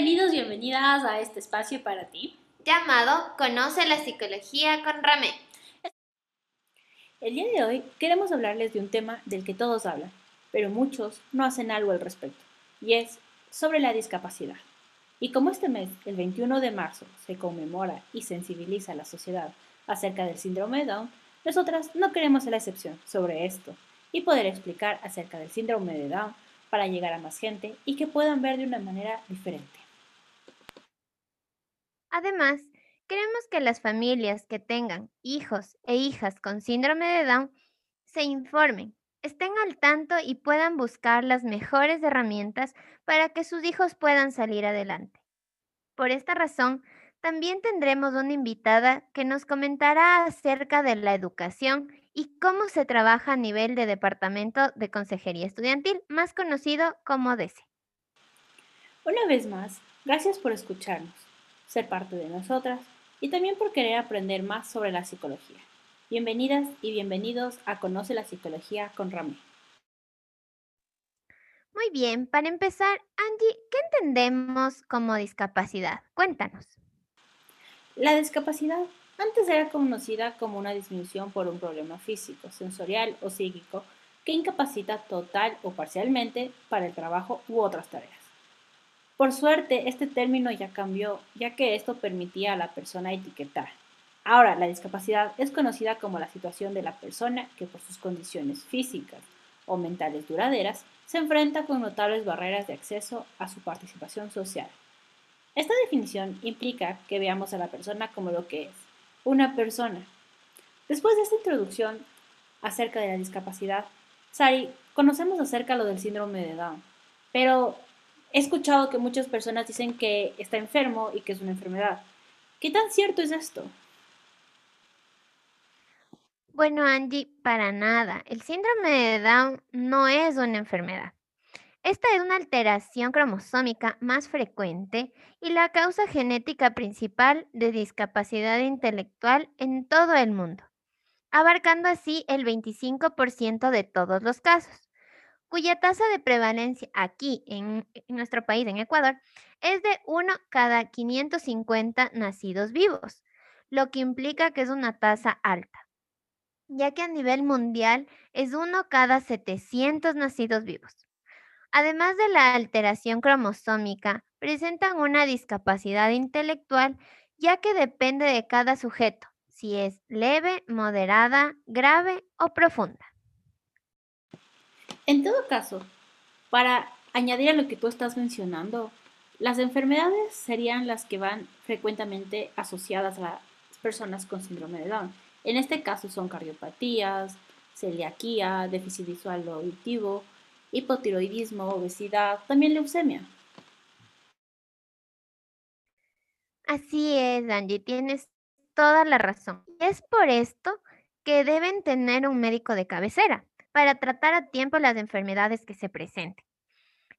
Bienvenidos, bienvenidas a este espacio para ti. Llamado Conoce la Psicología con Ramé. El día de hoy queremos hablarles de un tema del que todos hablan, pero muchos no hacen algo al respecto, y es sobre la discapacidad. Y como este mes, el 21 de marzo, se conmemora y sensibiliza a la sociedad acerca del síndrome de Down, nosotras no queremos ser la excepción sobre esto y poder explicar acerca del síndrome de Down para llegar a más gente y que puedan ver de una manera diferente. Además, queremos que las familias que tengan hijos e hijas con síndrome de Down se informen, estén al tanto y puedan buscar las mejores herramientas para que sus hijos puedan salir adelante. Por esta razón, también tendremos una invitada que nos comentará acerca de la educación y cómo se trabaja a nivel de Departamento de Consejería Estudiantil, más conocido como DECE. Una vez más, gracias por escucharnos, ser parte de nosotras y también por querer aprender más sobre la psicología. Bienvenidas y bienvenidos a Conoce la Psicología con Ramé. Muy bien, para empezar, Angie, ¿qué entendemos como discapacidad? Cuéntanos. La discapacidad antes era conocida como una disminución por un problema físico, sensorial o psíquico que incapacita total o parcialmente para el trabajo u otras tareas. Por suerte, este término ya cambió, ya que esto permitía a la persona etiquetar. Ahora, la discapacidad es conocida como la situación de la persona que por sus condiciones físicas o mentales duraderas se enfrenta con notables barreras de acceso a su participación social. Esta definición implica que veamos a la persona como lo que es, una persona. Después de esta introducción acerca de la discapacidad, Sari, conocemos acerca lo del síndrome de Down, pero he escuchado que muchas personas dicen que está enfermo y que es una enfermedad. ¿Qué tan cierto es esto? Bueno, Angie, para nada. El síndrome de Down no es una enfermedad. Esta es una alteración cromosómica más frecuente y la causa genética principal de discapacidad intelectual en todo el mundo, abarcando así el 25% de todos los casos, cuya tasa de prevalencia aquí en, nuestro país, en Ecuador, es de 1 cada 550 nacidos vivos, lo que implica que es una tasa alta, ya que a nivel mundial es 1 cada 700 nacidos vivos. Además de la alteración cromosómica, presentan una discapacidad intelectual ya que depende de cada sujeto, si es leve, moderada, grave o profunda. En todo caso, para añadir a lo que tú estás mencionando, las enfermedades serían las que van frecuentemente asociadas a las personas con síndrome de Down. En este caso son cardiopatías, celiaquía, déficit visual o auditivo, hipotiroidismo, obesidad, también leucemia. Así es, Angie, tienes toda la razón. Es por esto que deben tener un médico de cabecera para tratar a tiempo las enfermedades que se presenten.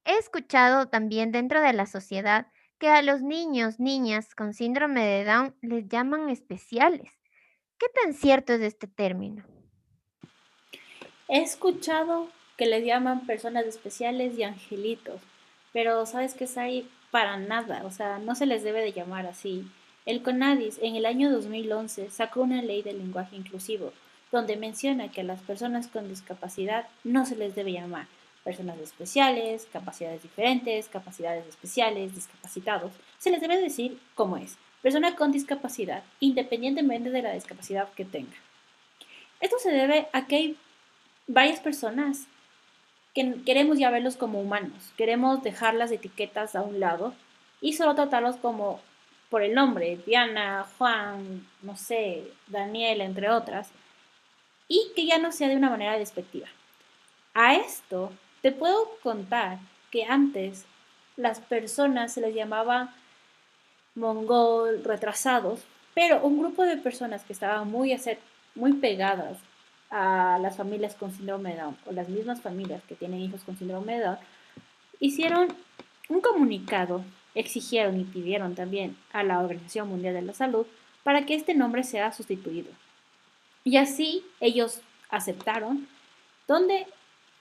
He escuchado también dentro de la sociedad que a los niños, niñas con síndrome de Down les llaman especiales. ¿Qué tan cierto es este término? He escuchado que les llaman personas especiales y angelitos, pero sabes que es ahí para nada, o sea, no se les debe de llamar así. El CONADIS en el año 2011 sacó una ley de lenguaje inclusivo, donde menciona que a las personas con discapacidad no se les debe llamar personas especiales, capacidades diferentes, capacidades especiales, discapacitados. Se les debe decir cómo es, persona con discapacidad, independientemente de la discapacidad que tenga. Esto se debe a que hay varias personas que queremos ya verlos como humanos, queremos dejar las etiquetas a un lado y solo tratarlos como por el nombre, Diana, Juan, no sé, Daniel, entre otras, y que ya no sea de una manera despectiva. A esto te puedo contar que antes las personas se les llamaba mongol, retrasados, pero un grupo de personas que estaban muy, muy pegadas a las familias con síndrome de Down o las mismas familias que tienen hijos con síndrome de Down, hicieron un comunicado, exigieron y pidieron también a la Organización Mundial de la Salud para que este nombre sea sustituido. Y así ellos aceptaron, donde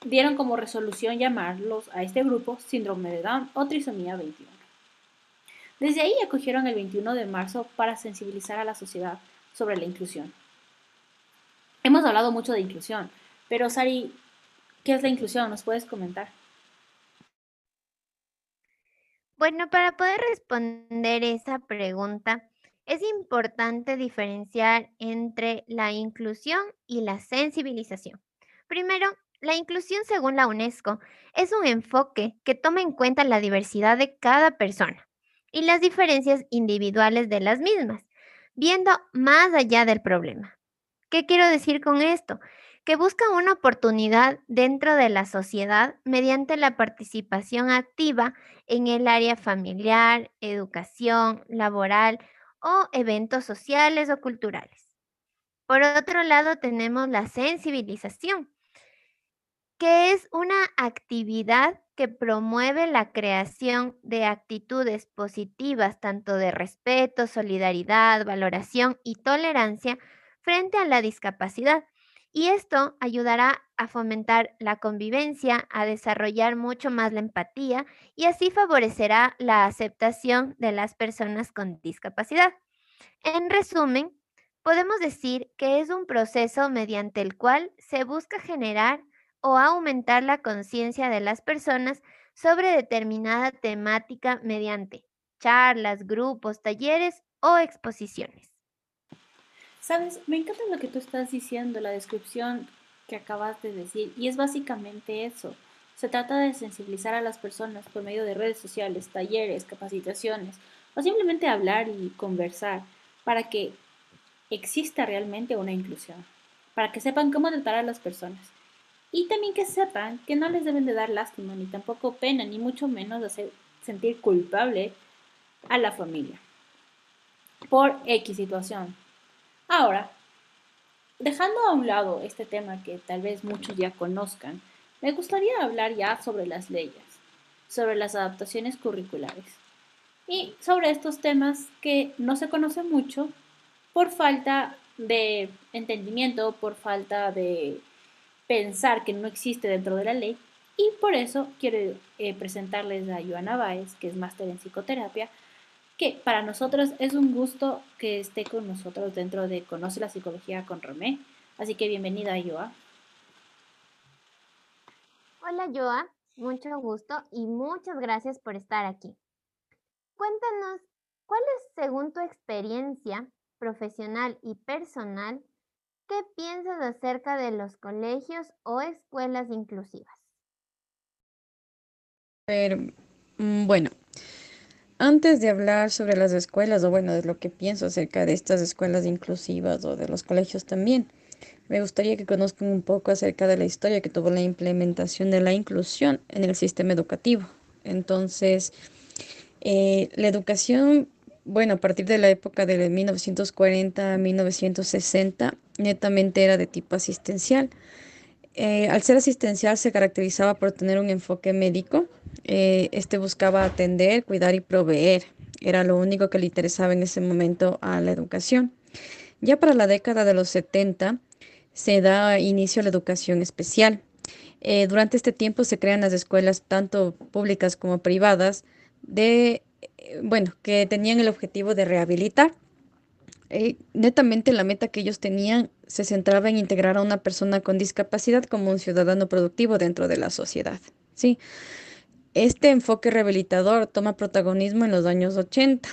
dieron como resolución llamarlos a este grupo síndrome de Down o trisomía 21. Desde ahí acogieron el 21 de marzo para sensibilizar a la sociedad sobre la inclusión. Hemos hablado mucho de inclusión, pero Sari, ¿qué es la inclusión? ¿Nos puedes comentar? Bueno, para poder responder esa pregunta, es importante diferenciar entre la inclusión y la sensibilización. Primero, la inclusión según la UNESCO es un enfoque que toma en cuenta la diversidad de cada persona y las diferencias individuales de las mismas, viendo más allá del problema. ¿Qué quiero decir con esto? Que busca una oportunidad dentro de la sociedad mediante la participación activa en el área familiar, educación, laboral o eventos sociales o culturales. Por otro lado, tenemos la sensibilización, que es una actividad que promueve la creación de actitudes positivas, tanto de respeto, solidaridad, valoración y tolerancia frente a la discapacidad. Y esto ayudará a fomentar la convivencia, a desarrollar mucho más la empatía y así favorecerá la aceptación de las personas con discapacidad. En resumen, podemos decir que es un proceso mediante el cual se busca generar o aumentar la conciencia de las personas sobre determinada temática mediante charlas, grupos, talleres o exposiciones. Sabes, me encanta lo que tú estás diciendo, la descripción que acabas de decir, y es básicamente eso. Se trata de sensibilizar a las personas por medio de redes sociales, talleres, capacitaciones, o simplemente hablar y conversar para que exista realmente una inclusión, para que sepan cómo tratar a las personas. Y también que sepan que no les deben de dar lástima, ni tampoco pena, ni mucho menos hacer sentir culpable a la familia por X situación. Ahora, dejando a un lado este tema que tal vez muchos ya conozcan, me gustaría hablar ya sobre las leyes, sobre las adaptaciones curriculares y sobre estos temas que no se conocen mucho por falta de entendimiento, por falta de pensar que no existe dentro de la ley. Y por eso quiero eh, presentarles a Joana Báez, que es máster en psicoterapia, que para nosotros es un gusto que esté con nosotros dentro de Conoce la Psicología con Romé. Así que bienvenida, Joa. Hola, Joa. Mucho gusto y muchas gracias por estar aquí. Cuéntanos, ¿cuál es, según tu experiencia profesional y personal, ¿Qué piensas acerca de los colegios o escuelas inclusivas? Mm, bueno, antes de hablar sobre las escuelas, o bueno, de lo que pienso acerca de estas escuelas inclusivas o de los colegios también, me gustaría que conozcan un poco acerca de la historia que tuvo la implementación de la inclusión en el sistema educativo. Entonces, eh, la educación bueno, a partir de la época de 1940 a 1960, netamente era de tipo asistencial. Eh, al ser asistencial se caracterizaba por tener un enfoque médico. Eh, este buscaba atender, cuidar y proveer. Era lo único que le interesaba en ese momento a la educación. Ya para la década de los 70 se da inicio a la educación especial. Eh, durante este tiempo se crean las escuelas tanto públicas como privadas de bueno, que tenían el objetivo de rehabilitar. Eh, netamente la meta que ellos tenían se centraba en integrar a una persona con discapacidad como un ciudadano productivo dentro de la sociedad. ¿sí? Este enfoque rehabilitador toma protagonismo en los años 80.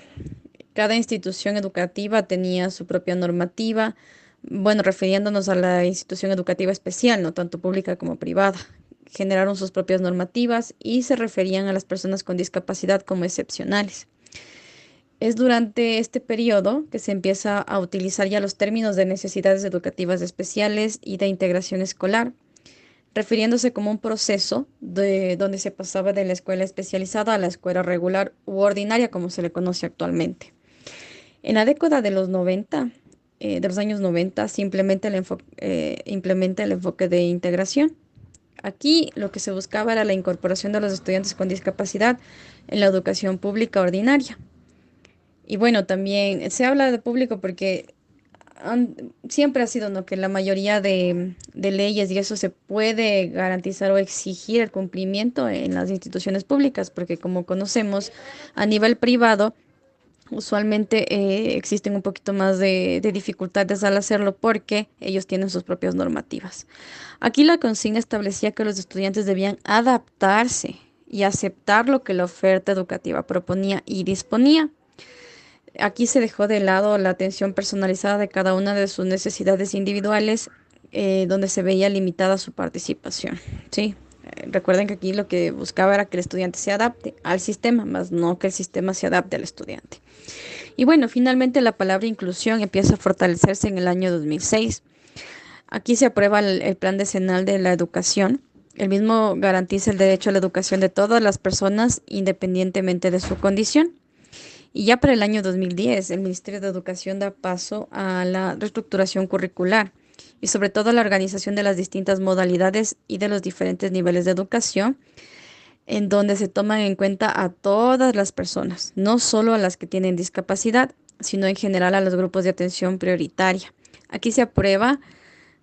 Cada institución educativa tenía su propia normativa, bueno, refiriéndonos a la institución educativa especial, no tanto pública como privada, generaron sus propias normativas y se referían a las personas con discapacidad como excepcionales. Es durante este periodo que se empieza a utilizar ya los términos de necesidades educativas especiales y de integración escolar, refiriéndose como un proceso de donde se pasaba de la escuela especializada a la escuela regular u ordinaria, como se le conoce actualmente. En la década de los 90, eh, de los años 90, se el, eh, implementa el enfoque de integración Aquí lo que se buscaba era la incorporación de los estudiantes con discapacidad en la educación pública ordinaria. Y bueno, también se habla de público porque siempre ha sido ¿no? que la mayoría de, leyes y eso se puede garantizar o exigir el cumplimiento en las instituciones públicas, porque como conocemos, a nivel privado usualmente eh, existen un poquito más de, dificultades al hacerlo porque ellos tienen sus propias normativas. Aquí la consigna establecía que los estudiantes debían adaptarse y aceptar lo que la oferta educativa proponía y disponía. Aquí se dejó de lado la atención personalizada de cada una de sus necesidades individuales, eh, donde se veía limitada su participación. ¿sí? Eh, recuerden que aquí lo que buscaba era que el estudiante se adapte al sistema, más no que el sistema se adapte al estudiante. Y bueno, finalmente la palabra inclusión empieza a fortalecerse en el año 2006. Aquí se aprueba el, el Plan Decenal de la Educación. El mismo garantiza el derecho a la educación de todas las personas independientemente de su condición. Y ya para el año 2010, el Ministerio de Educación da paso a la reestructuración curricular y sobre todo a la organización de las distintas modalidades y de los diferentes niveles de educación, en donde se toman en cuenta a todas las personas, no solo a las que tienen discapacidad, sino en general a los grupos de atención prioritaria. Aquí se aprueba,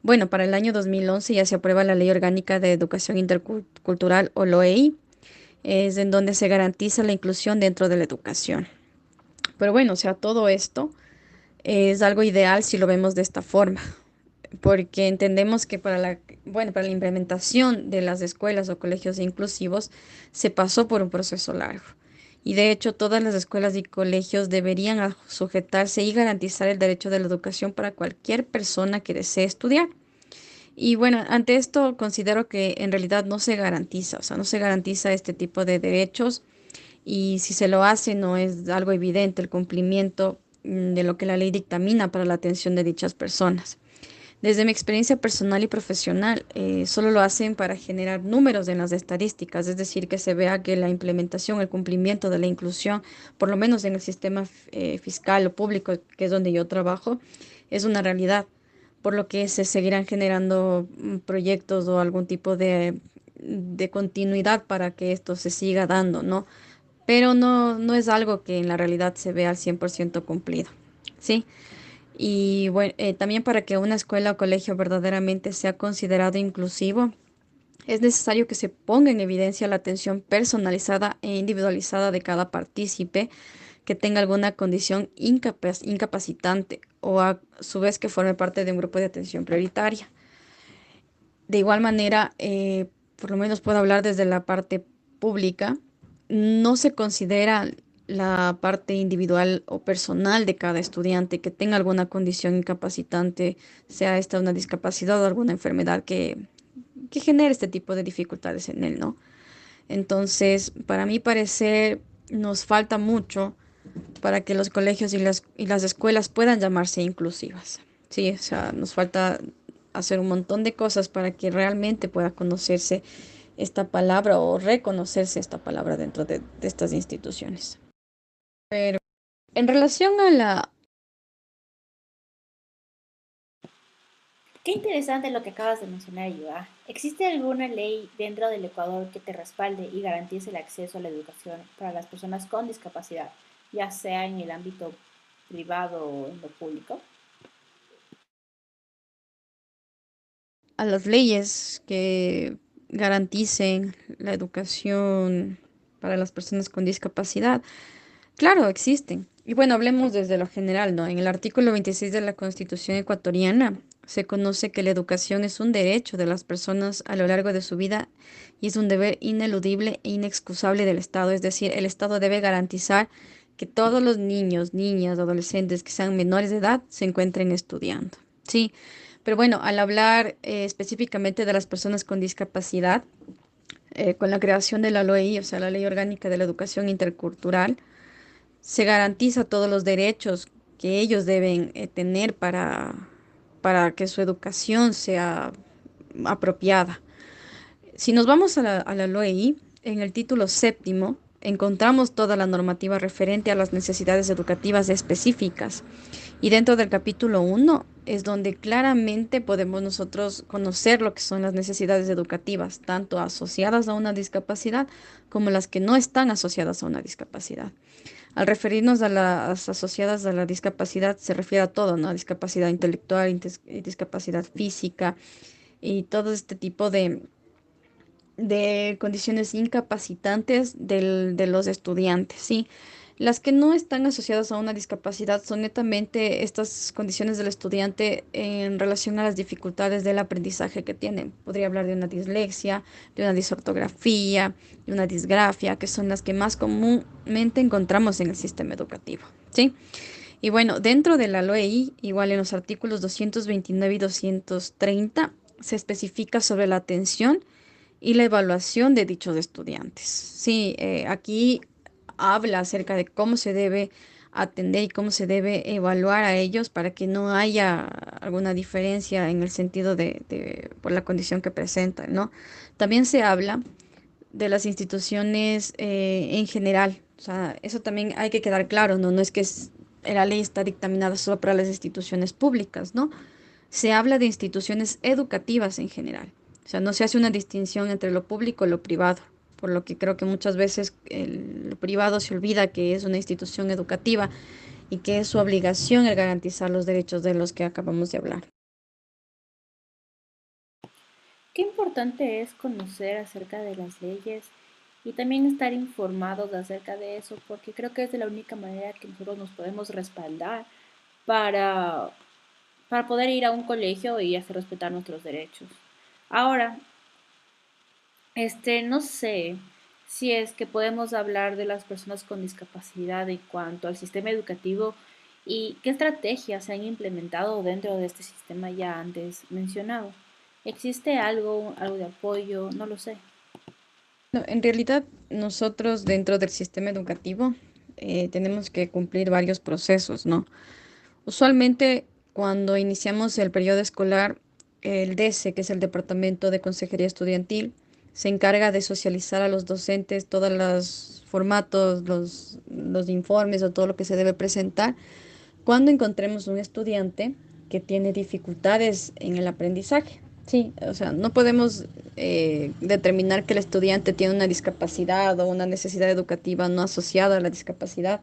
bueno, para el año 2011 ya se aprueba la Ley Orgánica de Educación Intercultural o LOEI, es en donde se garantiza la inclusión dentro de la educación. Pero bueno, o sea, todo esto es algo ideal si lo vemos de esta forma, porque entendemos que para la, bueno, para la implementación de las escuelas o colegios inclusivos se pasó por un proceso largo. Y de hecho, todas las escuelas y colegios deberían sujetarse y garantizar el derecho de la educación para cualquier persona que desee estudiar. Y bueno, ante esto considero que en realidad no se garantiza, o sea, no se garantiza este tipo de derechos y si se lo hace no es algo evidente el cumplimiento mm, de lo que la ley dictamina para la atención de dichas personas. Desde mi experiencia personal y profesional, eh, solo lo hacen para generar números en las estadísticas, es decir, que se vea que la implementación, el cumplimiento de la inclusión, por lo menos en el sistema eh, fiscal o público, que es donde yo trabajo, es una realidad, por lo que se seguirán generando mm, proyectos o algún tipo de, de continuidad para que esto se siga dando, ¿no? Pero no, no es algo que en la realidad se vea al 100% cumplido, ¿sí? Y bueno, eh, también para que una escuela o colegio verdaderamente sea considerado inclusivo, es necesario que se ponga en evidencia la atención personalizada e individualizada de cada partícipe que tenga alguna condición incapacitante o a su vez que forme parte de un grupo de atención prioritaria. De igual manera, eh, por lo menos puedo hablar desde la parte pública, no se considera la parte individual o personal de cada estudiante que tenga alguna condición incapacitante, sea esta una discapacidad o alguna enfermedad que, que genere este tipo de dificultades en él, ¿no? Entonces, para mí parecer, nos falta mucho para que los colegios y las, y las escuelas puedan llamarse inclusivas. Sí, o sea, nos falta hacer un montón de cosas para que realmente pueda conocerse esta palabra o reconocerse esta palabra dentro de, de estas instituciones. Pero en relación a la... Qué interesante lo que acabas de mencionar, Yua. ¿Existe alguna ley dentro del Ecuador que te respalde y garantice el acceso a la educación para las personas con discapacidad, ya sea en el ámbito privado o en lo público? A las leyes que garanticen la educación para las personas con discapacidad. Claro, existen. Y bueno, hablemos desde lo general, ¿no? En el artículo 26 de la Constitución ecuatoriana se conoce que la educación es un derecho de las personas a lo largo de su vida y es un deber ineludible e inexcusable del Estado. Es decir, el Estado debe garantizar que todos los niños, niñas, adolescentes que sean menores de edad se encuentren estudiando. Sí, pero bueno, al hablar eh, específicamente de las personas con discapacidad, eh, con la creación de la LOI, o sea, la Ley Orgánica de la Educación Intercultural, se garantiza todos los derechos que ellos deben eh, tener para, para que su educación sea apropiada. Si nos vamos a la, a la LOI, en el título séptimo encontramos toda la normativa referente a las necesidades educativas específicas. Y dentro del capítulo 1 es donde claramente podemos nosotros conocer lo que son las necesidades educativas, tanto asociadas a una discapacidad como las que no están asociadas a una discapacidad. Al referirnos a las asociadas a la discapacidad, se refiere a todo, ¿no? Discapacidad intelectual, discapacidad física y todo este tipo de, de condiciones incapacitantes del, de los estudiantes, ¿sí? Las que no están asociadas a una discapacidad son netamente estas condiciones del estudiante en relación a las dificultades del aprendizaje que tienen. Podría hablar de una dislexia, de una disortografía, de una disgrafia, que son las que más comúnmente encontramos en el sistema educativo. ¿sí? Y bueno, dentro de la LOEI, igual en los artículos 229 y 230, se especifica sobre la atención y la evaluación de dichos estudiantes. Sí, eh, aquí habla acerca de cómo se debe atender y cómo se debe evaluar a ellos para que no haya alguna diferencia en el sentido de, por la condición que presentan, ¿no? También se habla de las instituciones eh, en general, o sea, eso también hay que quedar claro, ¿no? No es que la ley está dictaminada solo para las instituciones públicas, ¿no? Se habla de instituciones educativas en general, o sea, no se hace una distinción entre lo público y lo privado por lo que creo que muchas veces el privado se olvida que es una institución educativa y que es su obligación el garantizar los derechos de los que acabamos de hablar. Qué importante es conocer acerca de las leyes y también estar informados acerca de eso, porque creo que es de la única manera que nosotros nos podemos respaldar para, para poder ir a un colegio y hacer respetar nuestros derechos. Ahora, este, no sé si es que podemos hablar de las personas con discapacidad en cuanto al sistema educativo y qué estrategias se han implementado dentro de este sistema ya antes mencionado. ¿Existe algo, algo de apoyo? No lo sé. en realidad, nosotros dentro del sistema educativo eh, tenemos que cumplir varios procesos, ¿no? Usualmente, cuando iniciamos el periodo escolar, el DESE, que es el Departamento de Consejería Estudiantil, se encarga de socializar a los docentes todos los formatos, los, los informes o todo lo que se debe presentar. Cuando encontremos un estudiante que tiene dificultades en el aprendizaje, sí, o sea, no podemos eh, determinar que el estudiante tiene una discapacidad o una necesidad educativa no asociada a la discapacidad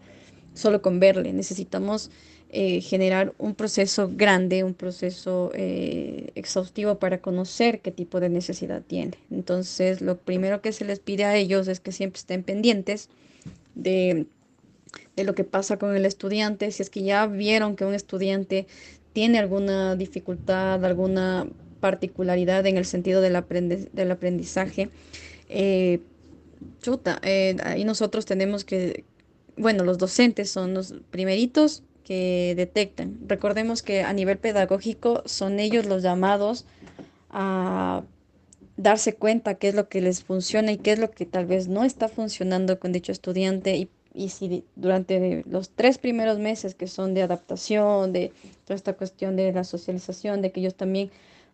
solo con verle. Necesitamos eh, generar un proceso grande, un proceso eh, exhaustivo para conocer qué tipo de necesidad tiene. Entonces, lo primero que se les pide a ellos es que siempre estén pendientes de, de lo que pasa con el estudiante. Si es que ya vieron que un estudiante tiene alguna dificultad, alguna particularidad en el sentido del, del aprendizaje, eh, chuta, ahí nosotros tenemos que, bueno, los docentes son los primeritos que detectan. Recordemos que a nivel pedagógico son ellos los llamados a darse cuenta qué es lo que les funciona y qué es lo que tal vez no está funcionando con dicho estudiante y, y si durante los tres primeros meses que son de adaptación, de toda esta cuestión de la socialización, de que ellos también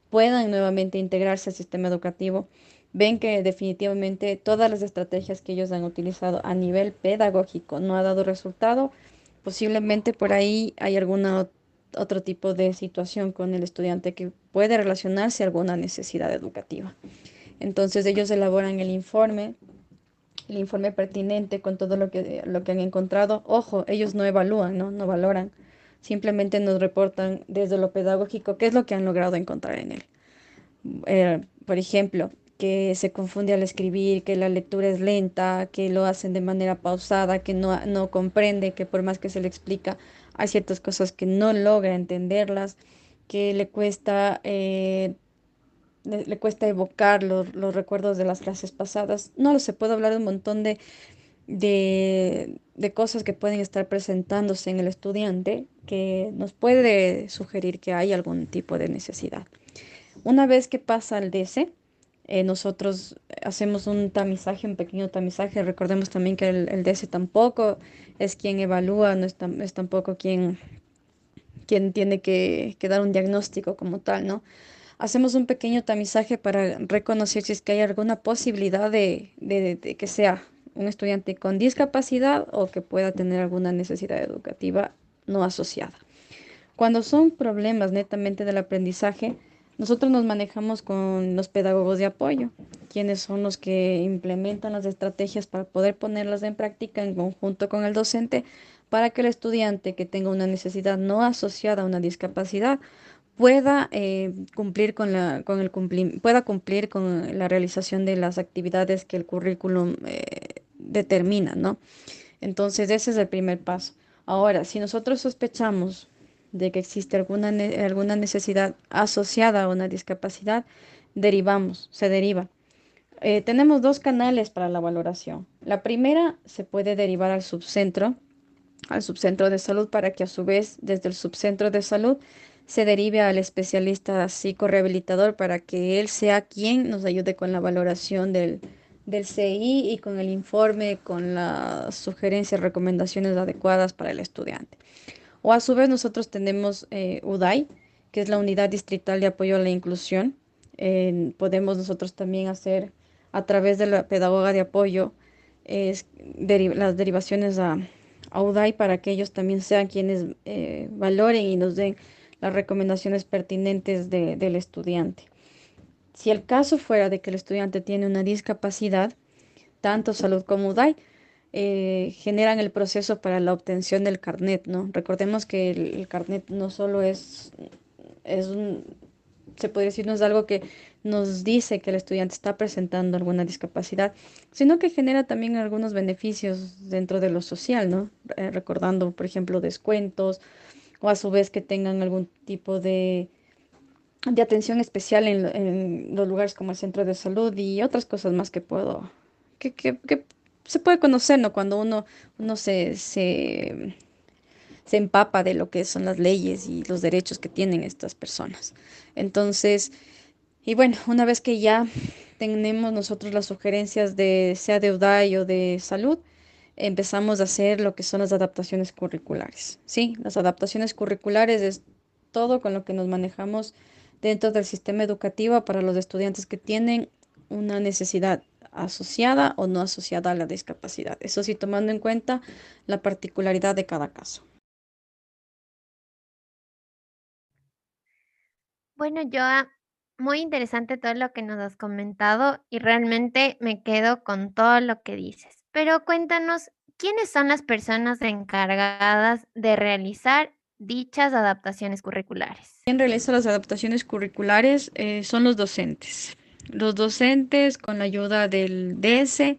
puedan nuevamente integrarse al sistema educativo, ven que definitivamente todas las estrategias que ellos han utilizado a nivel pedagógico no ha dado resultado, Posiblemente por ahí hay alguna otro tipo de situación con el estudiante que puede relacionarse a alguna necesidad educativa. Entonces ellos elaboran el informe, el informe pertinente con todo lo que, lo que han encontrado. Ojo, ellos no evalúan, ¿no? no valoran, simplemente nos reportan desde lo pedagógico qué es lo que han logrado encontrar en él. Eh, por ejemplo, que se confunde al escribir, que la lectura es lenta, que lo hacen de manera pausada, que no, no comprende, que por más que se le explica, hay ciertas cosas que no logra entenderlas, que le cuesta, eh, le, cuesta evocar los, los, recuerdos de las clases pasadas. No lo se puede hablar de un montón de, de, de cosas que pueden estar presentándose en el estudiante que nos puede sugerir que hay algún tipo de necesidad. Una vez que pasa el DC, eh, nosotros hacemos un tamizaje, un pequeño tamizaje. Recordemos también que el, el DS tampoco es quien evalúa, no es, es tampoco quien, quien tiene que, que, dar un diagnóstico como tal, ¿no? Hacemos un pequeño tamizaje para reconocer si es que hay alguna posibilidad de que sea un estudiante con discapacidad o que pueda tener alguna necesidad educativa no asociada. Cuando son problemas netamente del aprendizaje, nosotros nos manejamos con los pedagogos de apoyo, quienes son los que implementan las estrategias para poder ponerlas en práctica en conjunto con el docente para que el estudiante que tenga una necesidad no asociada a una discapacidad pueda eh, cumplir con la con el pueda cumplir con la realización de las actividades que el currículum eh, determina, ¿no? Entonces, ese es el primer paso. Ahora, si nosotros sospechamos de que existe alguna, alguna necesidad asociada a una discapacidad, derivamos, se deriva. Eh, tenemos dos canales para la valoración. La primera se puede derivar al subcentro, al subcentro de salud, para que a su vez desde el subcentro de salud se derive al especialista psicorehabilitador para que él sea quien nos ayude con la valoración del, del CI y con el informe, con las sugerencias, recomendaciones adecuadas para el estudiante. O a su vez nosotros tenemos eh, UDAI, que es la Unidad Distrital de Apoyo a la Inclusión. podemos nosotros también hacer a través de la pedagoga de apoyo las derivaciones a, UDAI para que ellos también sean quienes eh, valoren y nos den las recomendaciones pertinentes del estudiante. Si el caso fuera de que el estudiante tiene una discapacidad, tanto salud como UDAI eh, generan el proceso para la obtención del carnet, ¿no? Recordemos que el, carnet no solo es, es un, se podría decir, no es algo que nos dice que el estudiante está presentando alguna discapacidad, sino que genera también algunos beneficios dentro de lo social, ¿no? Eh, recordando, por ejemplo, descuentos o a su vez que tengan algún tipo de de atención especial en, los lugares como el centro de salud y otras cosas más que puedo, que, se puede conocer, ¿no? Cuando uno, uno se, se, se, empapa de lo que son las leyes y los derechos que tienen estas personas. Entonces, y bueno, una vez que ya tenemos nosotros las sugerencias de sea de UDAI o de salud, empezamos a hacer lo que son las adaptaciones curriculares. Sí, las adaptaciones curriculares es todo con lo que nos manejamos dentro del sistema educativo para los estudiantes que tienen una necesidad asociada o no asociada a la discapacidad. Eso sí, tomando en cuenta la particularidad de cada caso. Bueno, Joa, muy interesante todo lo que nos has comentado y realmente me quedo con todo lo que dices. Pero cuéntanos, ¿quiénes son las personas encargadas de realizar dichas adaptaciones curriculares? Quien realiza las adaptaciones curriculares eh, son los docentes. Los docentes con la ayuda del DS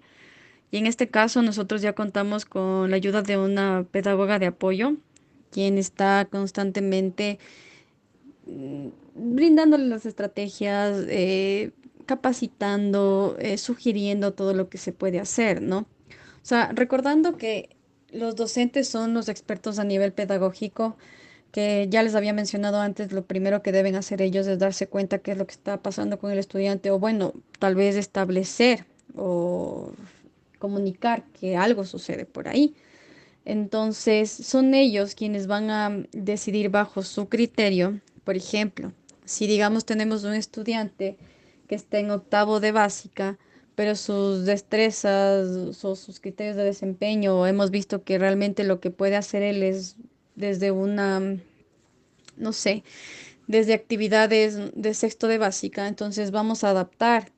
y en este caso nosotros ya contamos con la ayuda de una pedagoga de apoyo quien está constantemente mm, brindándole las estrategias, eh, capacitando, eh, sugiriendo todo lo que se puede hacer, ¿no? O sea, recordando que los docentes son los expertos a nivel pedagógico, que ya les había mencionado antes, lo primero que deben hacer ellos es darse cuenta qué es lo que está pasando con el estudiante o bueno, tal vez establecer o comunicar que algo sucede por ahí. Entonces, son ellos quienes van a decidir bajo su criterio. Por ejemplo, si digamos tenemos un estudiante que está en octavo de básica, pero sus destrezas o sus criterios de desempeño, hemos visto que realmente lo que puede hacer él es desde una, no sé, desde actividades de sexto de básica, entonces vamos a adaptar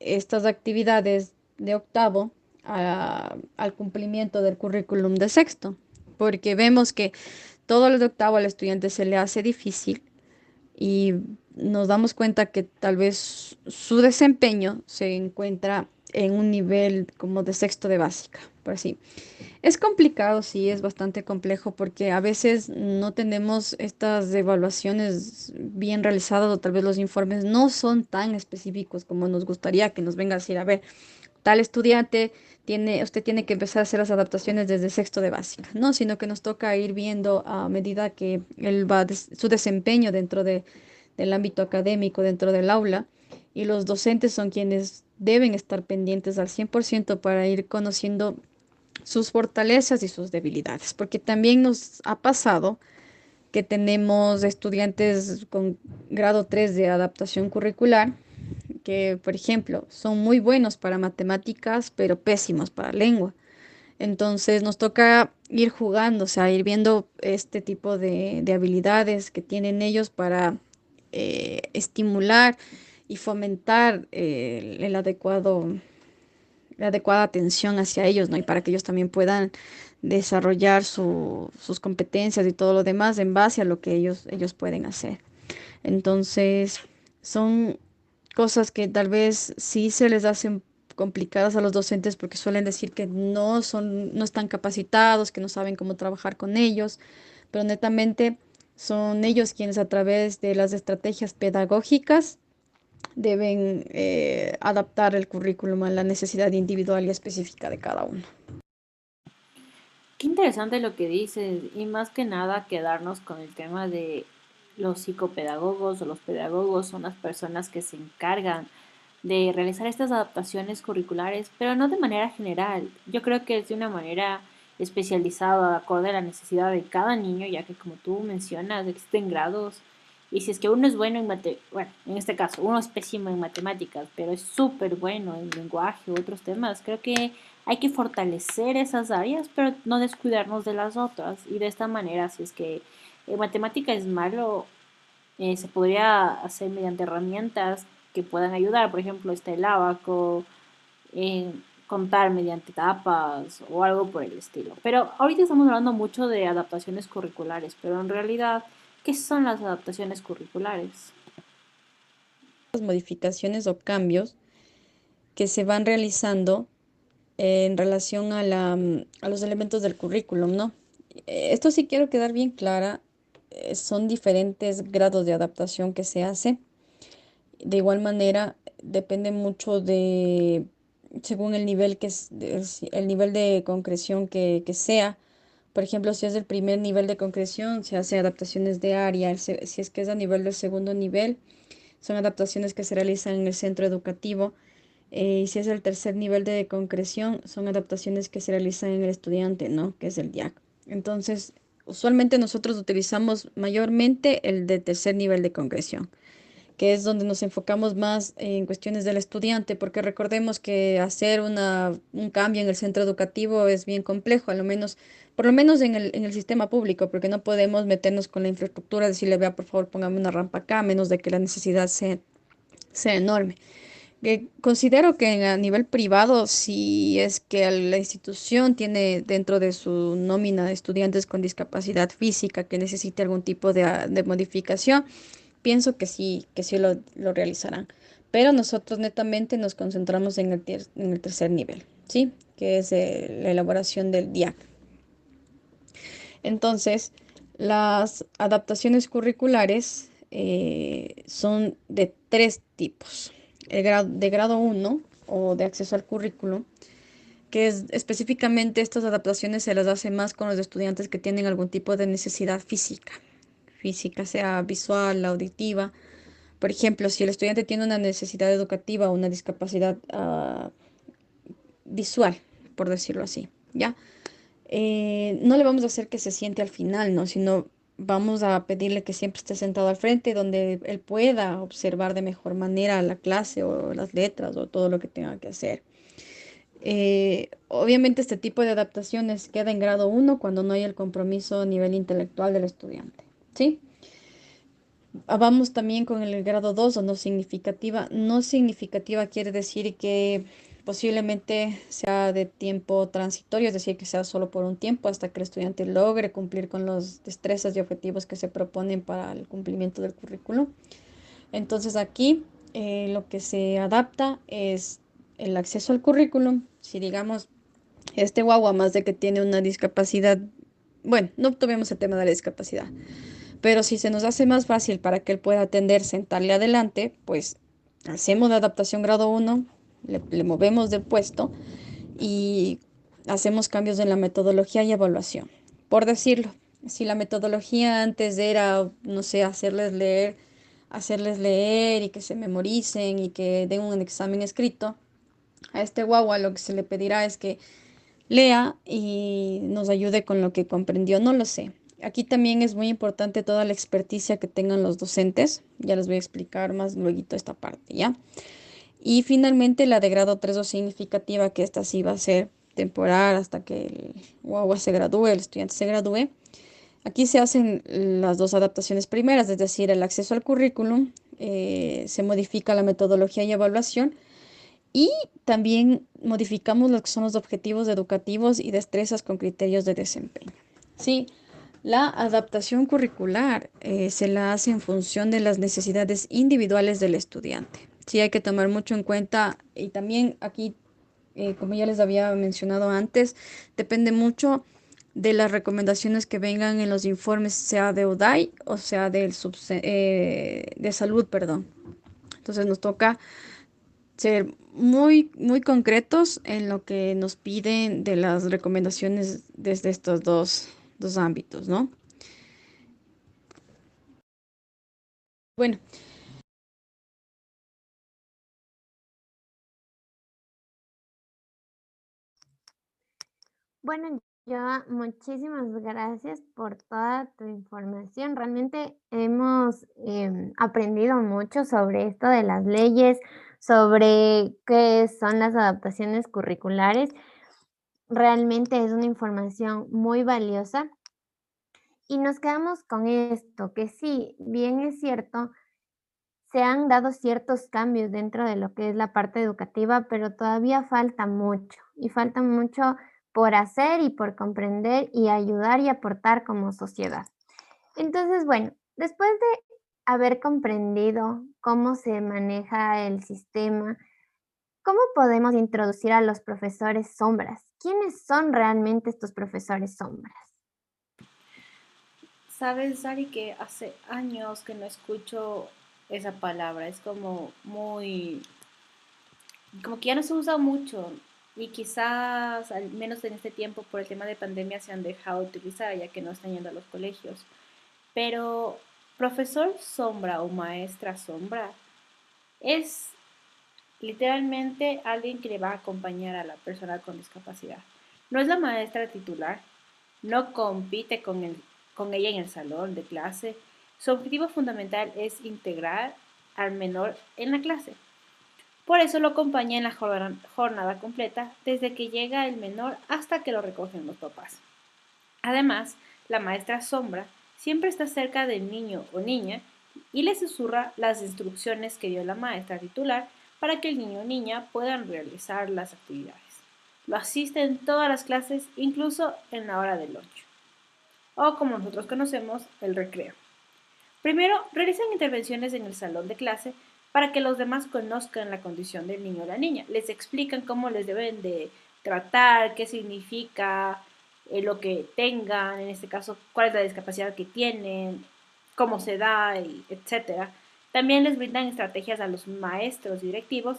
estas actividades de octavo al cumplimiento del currículum de sexto, porque vemos que todo lo de octavo al estudiante se le hace difícil y nos damos cuenta que tal vez su desempeño se encuentra en un nivel como de sexto de básica, por así. Es complicado, sí, es bastante complejo porque a veces no tenemos estas evaluaciones bien realizadas o tal vez los informes no son tan específicos como nos gustaría que nos venga a decir, a ver, tal estudiante tiene, usted tiene que empezar a hacer las adaptaciones desde sexto de básica, no, sino que nos toca ir viendo a medida que él va, su desempeño dentro de, del ámbito académico, dentro del aula, y los docentes son quienes deben estar pendientes al 100% para ir conociendo sus fortalezas y sus debilidades, porque también nos ha pasado que tenemos estudiantes con grado 3 de adaptación curricular que, por ejemplo, son muy buenos para matemáticas, pero pésimos para lengua. Entonces nos toca ir jugando, o sea, ir viendo este tipo de, habilidades que tienen ellos para eh, estimular y fomentar eh, el adecuado, la adecuada atención hacia ellos, ¿no? Y para que ellos también puedan desarrollar sus competencias y todo lo demás en base a lo que ellos, ellos pueden hacer. Entonces, son cosas que tal vez sí se les hace un complicadas a los docentes porque suelen decir que no son, no están capacitados, que no saben cómo trabajar con ellos, pero netamente son ellos quienes a través de las estrategias pedagógicas deben eh, adaptar el currículum a la necesidad individual y específica de cada uno. Qué interesante lo que dices y más que nada quedarnos con el tema de los psicopedagogos o los pedagogos son las personas que se encargan de realizar estas adaptaciones curriculares, pero no de manera general. Yo creo que es de una manera especializada, acorde a la necesidad de cada niño, ya que como tú mencionas, existen grados. Y si es que uno es bueno en mate bueno, en este caso, uno es pésimo en matemáticas, pero es súper bueno en lenguaje u otros temas, creo que hay que fortalecer esas áreas, pero no descuidarnos de las otras. Y de esta manera, si es que en matemática es malo, eh, se podría hacer mediante herramientas que puedan ayudar. Por ejemplo, está el abaco, en contar mediante tapas o algo por el estilo. Pero ahorita estamos hablando mucho de adaptaciones curriculares, pero en realidad, ¿qué son las adaptaciones curriculares? Las modificaciones o cambios que se van realizando en relación a, la, a los elementos del currículum, ¿no? Esto sí quiero quedar bien clara, eh, son diferentes grados de adaptación que se hace de igual manera, depende mucho de, según el nivel que es, el nivel de concreción que, sea. Por ejemplo, si es el primer nivel de concreción, se hacen adaptaciones de área. Si es que es a nivel del segundo nivel, son adaptaciones que se realizan en el centro educativo. Eh, y si es el tercer nivel de concreción, son adaptaciones que se realizan en el estudiante, ¿no? Que es el DIAC. Entonces, usualmente nosotros utilizamos mayormente el de tercer nivel de concreción que es donde nos enfocamos más en cuestiones del estudiante, porque recordemos que hacer una, un cambio en el centro educativo es bien complejo, a lo menos, por lo menos en el, en el sistema público, porque no podemos meternos con la infraestructura, decirle, vea, por favor, póngame una rampa acá, a menos de que la necesidad sea, sea enorme. Eh, considero que a nivel privado, si es que la institución tiene dentro de su nómina estudiantes con discapacidad física que necesite algún tipo de, de modificación, pienso que sí, que sí lo, realizarán. Pero nosotros netamente nos concentramos en el, en el tercer nivel, ¿sí? Que es la elaboración del DIAC. Entonces, las adaptaciones curriculares eh, son de tres tipos. El grado, de grado 1 o de acceso al currículo, que es específicamente estas adaptaciones se las hace más con los estudiantes que tienen algún tipo de necesidad física, física, sea visual, auditiva. Por ejemplo, si el estudiante tiene una necesidad educativa o una discapacidad ah, visual, por decirlo así, ¿ya? Eh, no le vamos a hacer que se siente al final, ¿no? Sino vamos a pedirle que siempre esté sentado al frente, donde él pueda observar de mejor manera la clase o las letras o todo lo que tenga que hacer. Eh, obviamente este tipo de adaptaciones queda en grado 1 cuando no hay el compromiso a nivel intelectual del estudiante. ¿Sí? Vamos también con el grado 2 o no significativa. No significativa quiere decir que posiblemente sea de tiempo transitorio, es decir, que sea solo por un tiempo hasta que el estudiante logre cumplir con los destrezas y objetivos que se proponen para el cumplimiento del currículo. Entonces aquí eh, lo que se adapta es el acceso al currículum. Si digamos, este guagua más de que tiene una discapacidad, bueno, no tuvimos el tema de la discapacidad pero si se nos hace más fácil para que él pueda atender, sentarle adelante, pues hacemos la adaptación grado 1, le, movemos del puesto y hacemos cambios en la metodología y evaluación. Por decirlo, si la metodología antes era, no sé, hacerles leer, hacerles leer y que se memoricen y que den un examen escrito, a este guagua lo que se le pedirá es que lea y nos ayude con lo que comprendió, no lo sé. Aquí también es muy importante toda la experticia que tengan los docentes. Ya les voy a explicar más luego esta parte, ¿ya? Y finalmente la de grado 3 o significativa, que esta sí va a ser temporal hasta que el guagua se gradúe, el estudiante se gradúe. Aquí se hacen las dos adaptaciones primeras, es decir, el acceso al currículum, eh, se modifica la metodología y evaluación y también modificamos lo que son los objetivos educativos y destrezas con criterios de desempeño. Sí, la adaptación curricular eh, se la hace en función de las necesidades individuales del estudiante. Sí hay que tomar mucho en cuenta y también aquí eh, como ya les había mencionado antes, depende mucho de las recomendaciones que vengan en los informes, sea de UDAI o sea del eh, de salud, perdón. Entonces nos toca ser muy, muy concretos en lo que nos piden de las recomendaciones desde estos dos, dos ámbitos, ¿no? Bueno. Bueno, yo muchísimas gracias por toda tu información. Realmente hemos em, aprendido mucho sobre esto de las leyes, sobre qué son las adaptaciones curriculares. Realmente es una información muy valiosa. Y nos quedamos con esto, que sí, bien es cierto, se han dado ciertos cambios dentro de lo que es la parte educativa, pero todavía falta mucho y falta mucho por hacer y por comprender y ayudar y aportar como sociedad. Entonces, bueno, después de haber comprendido cómo se maneja el sistema, ¿cómo podemos introducir a los profesores sombras? ¿Quiénes son realmente estos profesores sombras? Sabes, Ari, que hace años que no escucho esa palabra. Es como muy... como que ya no se usa mucho y quizás, al menos en este tiempo, por el tema de pandemia, se han dejado utilizar ya que no están yendo a los colegios. Pero profesor sombra o maestra sombra es literalmente alguien que le va a acompañar a la persona con discapacidad. No es la maestra titular, no compite con, el, con ella en el salón de clase. Su objetivo fundamental es integrar al menor en la clase. Por eso lo acompaña en la jornada completa, desde que llega el menor hasta que lo recogen los papás. Además, la maestra sombra siempre está cerca del niño o niña y le susurra las instrucciones que dio la maestra titular para que el niño o niña puedan realizar las actividades. Lo asiste en todas las clases, incluso en la hora del lunch, o como nosotros conocemos, el recreo. Primero, realizan intervenciones en el salón de clase para que los demás conozcan la condición del niño o la niña. Les explican cómo les deben de tratar, qué significa eh, lo que tengan, en este caso, cuál es la discapacidad que tienen, cómo se da, y etc. También les brindan estrategias a los maestros directivos,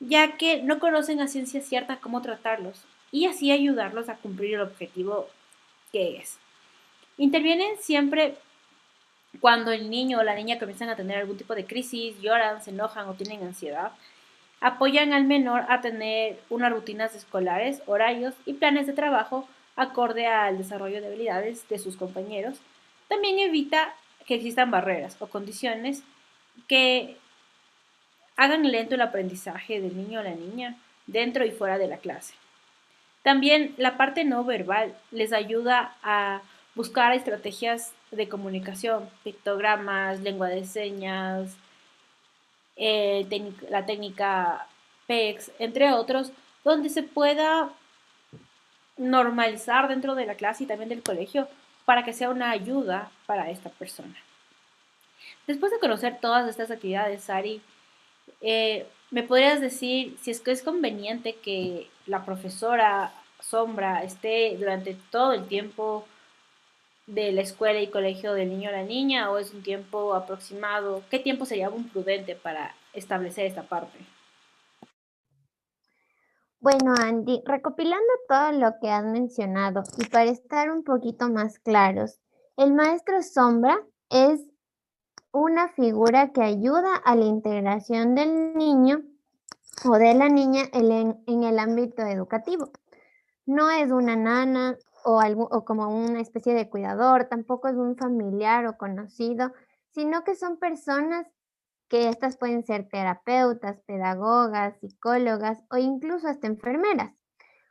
ya que no conocen a ciencia cierta cómo tratarlos y así ayudarlos a cumplir el objetivo que es. Intervienen siempre cuando el niño o la niña comienzan a tener algún tipo de crisis, lloran, se enojan o tienen ansiedad, apoyan al menor a tener unas rutinas escolares, horarios y planes de trabajo acorde al desarrollo de habilidades de sus compañeros. También evita que existan barreras o condiciones que hagan lento el aprendizaje del niño o la niña dentro y fuera de la clase. También la parte no verbal les ayuda a buscar estrategias de comunicación, pictogramas, lengua de señas, eh, la técnica PEX, entre otros, donde se pueda normalizar dentro de la clase y también del colegio para que sea una ayuda para esta persona. Después de conocer todas estas actividades, Sari, eh, ¿me podrías decir si es que es conveniente que la profesora Sombra esté durante todo el tiempo de la escuela y colegio del niño o la niña o es un tiempo aproximado? ¿Qué tiempo sería un prudente para establecer esta parte? Bueno, Andy, recopilando todo lo que has mencionado y para estar un poquito más claros, el maestro sombra es una figura que ayuda a la integración del niño o de la niña en, el ámbito educativo. No es una nana, o, algo, o como una especie de cuidador, tampoco es un familiar o conocido, sino que son personas que estas pueden ser terapeutas, pedagogas, psicólogas o incluso hasta enfermeras,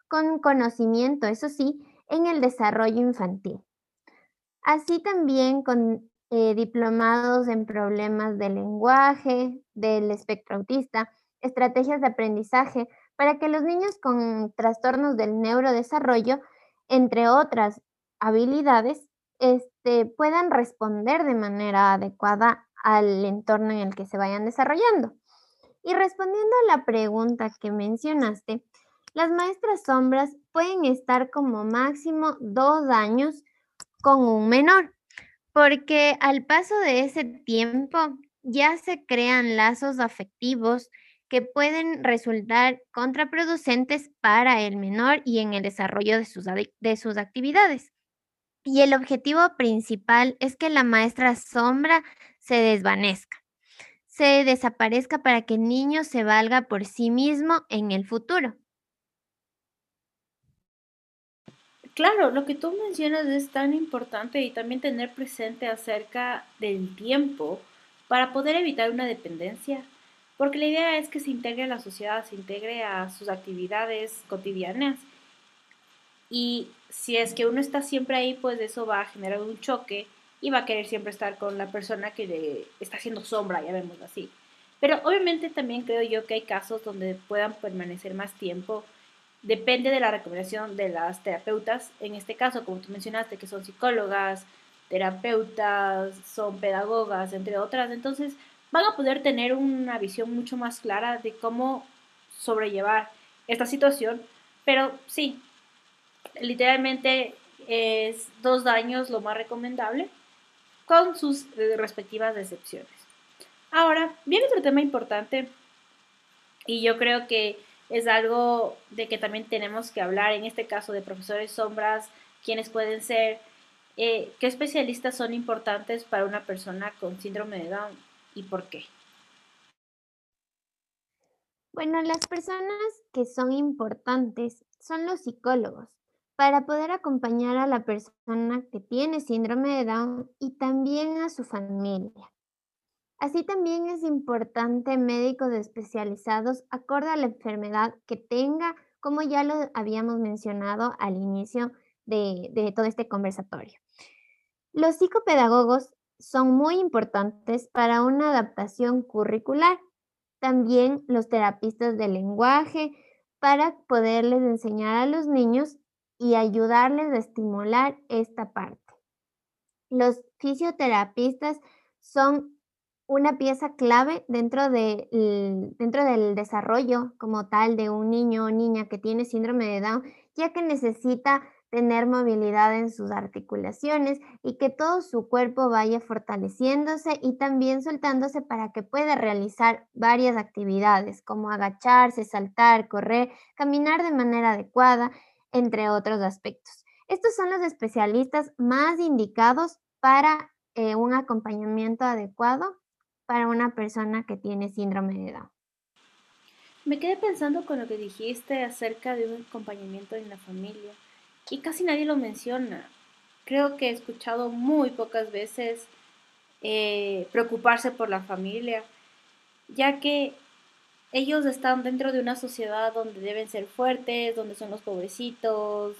con conocimiento, eso sí, en el desarrollo infantil. Así también con eh, diplomados en problemas del lenguaje, del espectro autista, estrategias de aprendizaje, para que los niños con trastornos del neurodesarrollo entre otras habilidades, este, puedan responder de manera adecuada al entorno en el que se vayan desarrollando. Y respondiendo a la pregunta que mencionaste, Las maestras sombras pueden estar como máximo dos años con un menor, porque al paso de ese tiempo ya se crean lazos afectivos que pueden resultar contraproducentes para el menor y en el desarrollo de sus, de sus actividades. Y el objetivo principal es que la maestra sombra se desvanezca, se desaparezca para que el niño se valga por sí mismo en el futuro. Claro, lo que tú mencionas es tan importante y también tener presente acerca del tiempo para poder evitar una dependencia, porque la idea es que se integre a la sociedad, se integre a sus actividades cotidianas. Y si es que uno está siempre ahí, pues eso va a generar un choque y va a querer siempre estar con la persona que le está haciendo sombra, ya vemos así. Pero obviamente también creo yo que hay casos donde puedan permanecer más tiempo depende de la recomendación de las terapeutas, en este caso, como tú mencionaste, que son psicólogas, terapeutas, son pedagogas, entre otras, entonces van a poder tener una visión mucho más clara de cómo sobrellevar esta situación, pero sí, literalmente es dos años lo más recomendable con sus respectivas excepciones. Ahora, viene otro tema importante y yo creo que es algo de que también tenemos que hablar, en este caso de profesores sombras, quiénes pueden ser, eh, qué especialistas son importantes para una persona con síndrome de Down y por qué. Bueno, las personas que son importantes son los psicólogos para poder acompañar a la persona que tiene síndrome de Down y también a su familia. Así también es importante médicos especializados acorde a la enfermedad que tenga, como ya lo habíamos mencionado al inicio de, todo este conversatorio. Los psicopedagogos son muy importantes para una adaptación curricular. También los terapistas del lenguaje para poderles enseñar a los niños y ayudarles a estimular esta parte. Los fisioterapistas son una pieza clave dentro, de, dentro del desarrollo como tal de un niño o niña que tiene síndrome de Down, ya que necesita tener movilidad en sus articulaciones y que todo su cuerpo vaya fortaleciéndose y también soltándose para que pueda realizar varias actividades como agacharse, saltar, correr, caminar de manera adecuada, entre otros aspectos. Estos son los especialistas más indicados para eh, un acompañamiento adecuado para una persona que tiene síndrome de Down. Me quedé pensando con lo que dijiste acerca de un acompañamiento en la familia y casi nadie lo menciona. Creo que he escuchado muy pocas veces eh, preocuparse por la familia, ya que ellos están dentro de una sociedad donde deben ser fuertes, donde son los pobrecitos,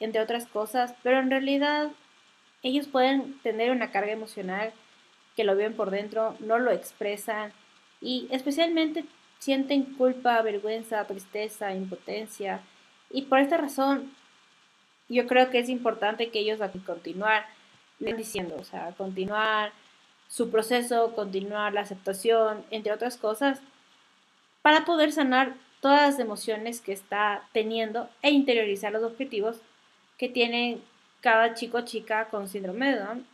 entre otras cosas, pero en realidad ellos pueden tener una carga emocional que lo ven por dentro, no lo expresan y especialmente sienten culpa, vergüenza, tristeza, impotencia. Y por esta razón, yo creo que es importante que ellos aquí continuar diciendo, o sea, continuar su proceso, continuar la aceptación, entre otras cosas, para poder sanar todas las emociones que está teniendo e interiorizar los objetivos que tiene cada chico o chica con síndrome de Down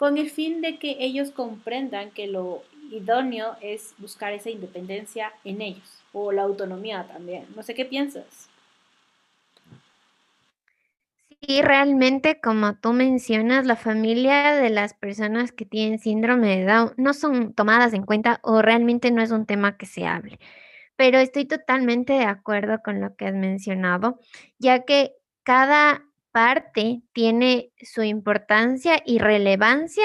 con el fin de que ellos comprendan que lo idóneo es buscar esa independencia en ellos, o la autonomía también. No sé qué piensas. Sí, realmente, como tú mencionas, la familia de las personas que tienen síndrome de Down no son tomadas en cuenta o realmente no es un tema que se hable. Pero estoy totalmente de acuerdo con lo que has mencionado, ya que cada parte tiene su importancia y relevancia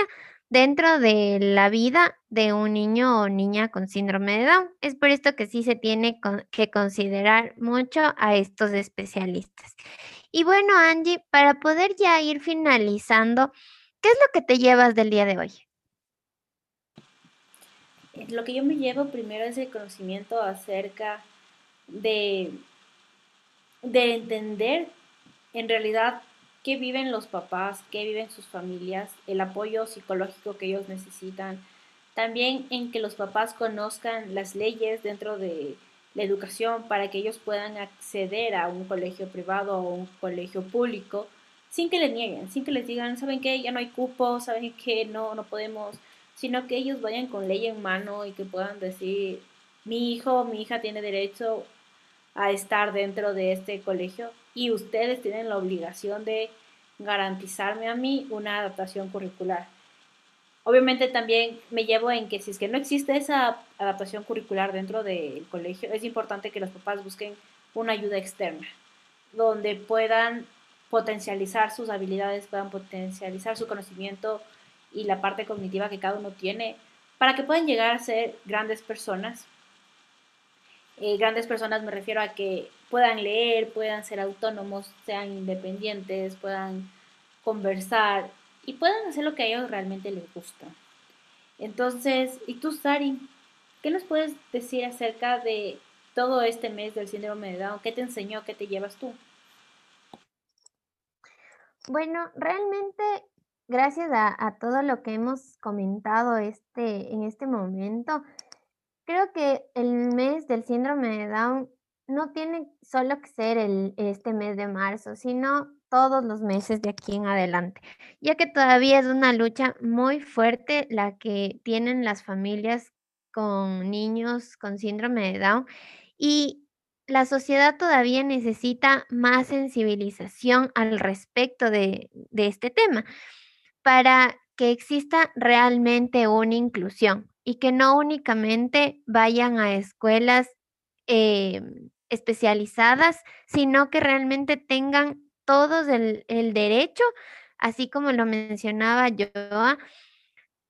dentro de la vida de un niño o niña con síndrome de Down. Es por esto que sí se tiene que considerar mucho a estos especialistas. Y bueno, Angie, para poder ya ir finalizando, ¿qué es lo que te llevas del día de hoy? Lo que yo me llevo primero es el conocimiento acerca de, de entender en realidad qué viven los papás, qué viven sus familias, el apoyo psicológico que ellos necesitan. También en que los papás conozcan las leyes dentro de la educación para que ellos puedan acceder a un colegio privado o un colegio público sin que les nieguen, sin que les digan, ¿saben qué? Ya no hay cupo, ¿saben qué? No, no podemos, sino que ellos vayan con ley en mano y que puedan decir, mi hijo, mi hija tiene derecho a estar dentro de este colegio y ustedes tienen la obligación de garantizarme a mí una adaptación curricular. Obviamente también me llevo en que si es que no existe esa adaptación curricular dentro del colegio, es importante que los papás busquen una ayuda externa, donde puedan potencializar sus habilidades, puedan potencializar su conocimiento y la parte cognitiva que cada uno tiene, para que puedan llegar a ser grandes personas. Eh, grandes personas me refiero a que puedan leer, puedan ser autónomos, sean independientes, puedan conversar y puedan hacer lo que a ellos realmente les gusta. Entonces, ¿y tú, Sari? ¿Qué nos puedes decir acerca de todo este mes del síndrome de Down? ¿Qué te enseñó? ¿Qué te llevas tú? Bueno, realmente gracias a, todo lo que hemos comentado este, en este momento, creo que el mes del síndrome de Down no tiene solo que ser este mes de marzo, sino todos los meses de aquí en adelante, ya que todavía es una lucha muy fuerte la que tienen las familias con niños con síndrome de Down y la sociedad todavía necesita más sensibilización al respecto de, este tema para que exista realmente una inclusión y que no únicamente vayan a escuelas em, especializadas, sino que realmente tengan todos el, el derecho, así como lo mencionaba yo,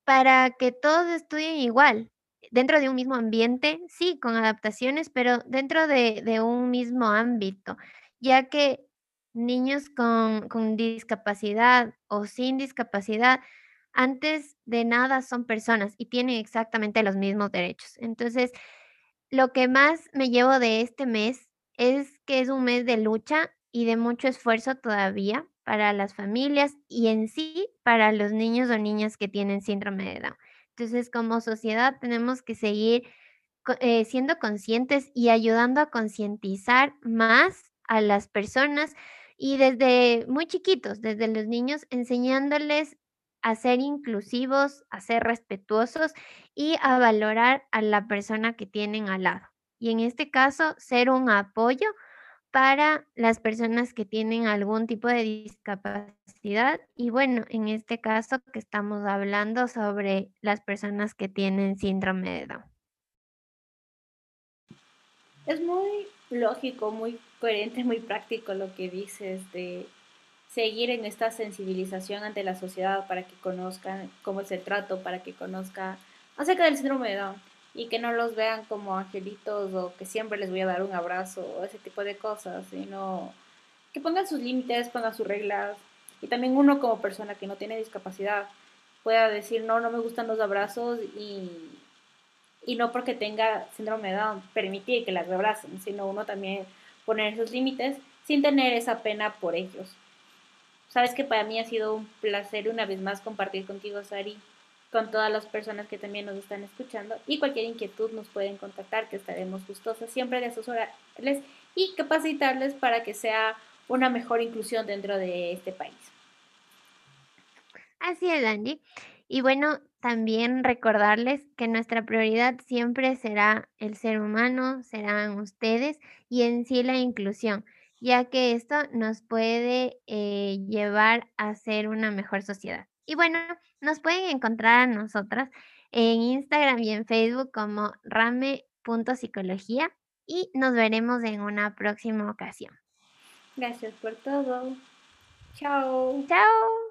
para que todos estudien igual, dentro de un mismo ambiente, sí, con adaptaciones, pero dentro de, un mismo ámbito, ya que niños con, con discapacidad o sin discapacidad, antes de nada son personas y tienen exactamente los mismos derechos. Entonces, lo que más me llevo de este mes es que es un mes de lucha y de mucho esfuerzo todavía para las familias y en sí para los niños o niñas que tienen síndrome de Down. Entonces, como sociedad tenemos que seguir eh, siendo conscientes y ayudando a concientizar más a las personas y desde muy chiquitos, desde los niños, enseñándoles a ser inclusivos, a ser respetuosos y a valorar a la persona que tienen al lado. Y en este caso, ser un apoyo para las personas que tienen algún tipo de discapacidad y bueno, en este caso que estamos hablando sobre las personas que tienen síndrome de Down. Es muy lógico, muy coherente, muy práctico lo que dices de seguir en esta sensibilización ante la sociedad para que conozcan cómo es el trato, para que conozcan acerca del síndrome de Down y que no los vean como angelitos o que siempre les voy a dar un abrazo o ese tipo de cosas, sino que pongan sus límites, pongan sus reglas y también uno como persona que no tiene discapacidad pueda decir no, no me gustan los abrazos y, y no porque tenga síndrome de Down permitir que las abracen, sino uno también poner esos límites sin tener esa pena por ellos. Sabes que para mí ha sido un placer una vez más compartir contigo, Sari con todas las personas que también nos están escuchando y cualquier inquietud nos pueden contactar que estaremos gustosas siempre de asesorarles y capacitarles para que sea una mejor inclusión dentro de este país. Así es, Angie. Y bueno, también recordarles que nuestra prioridad siempre será el ser humano, serán ustedes y en sí la inclusión, ya que esto nos puede eh, llevar a ser una mejor sociedad. Y bueno, nos pueden encontrar a nosotras en Instagram y en Facebook como rame.psicología y nos veremos en una próxima ocasión. Gracias por todo. Chao. Chao.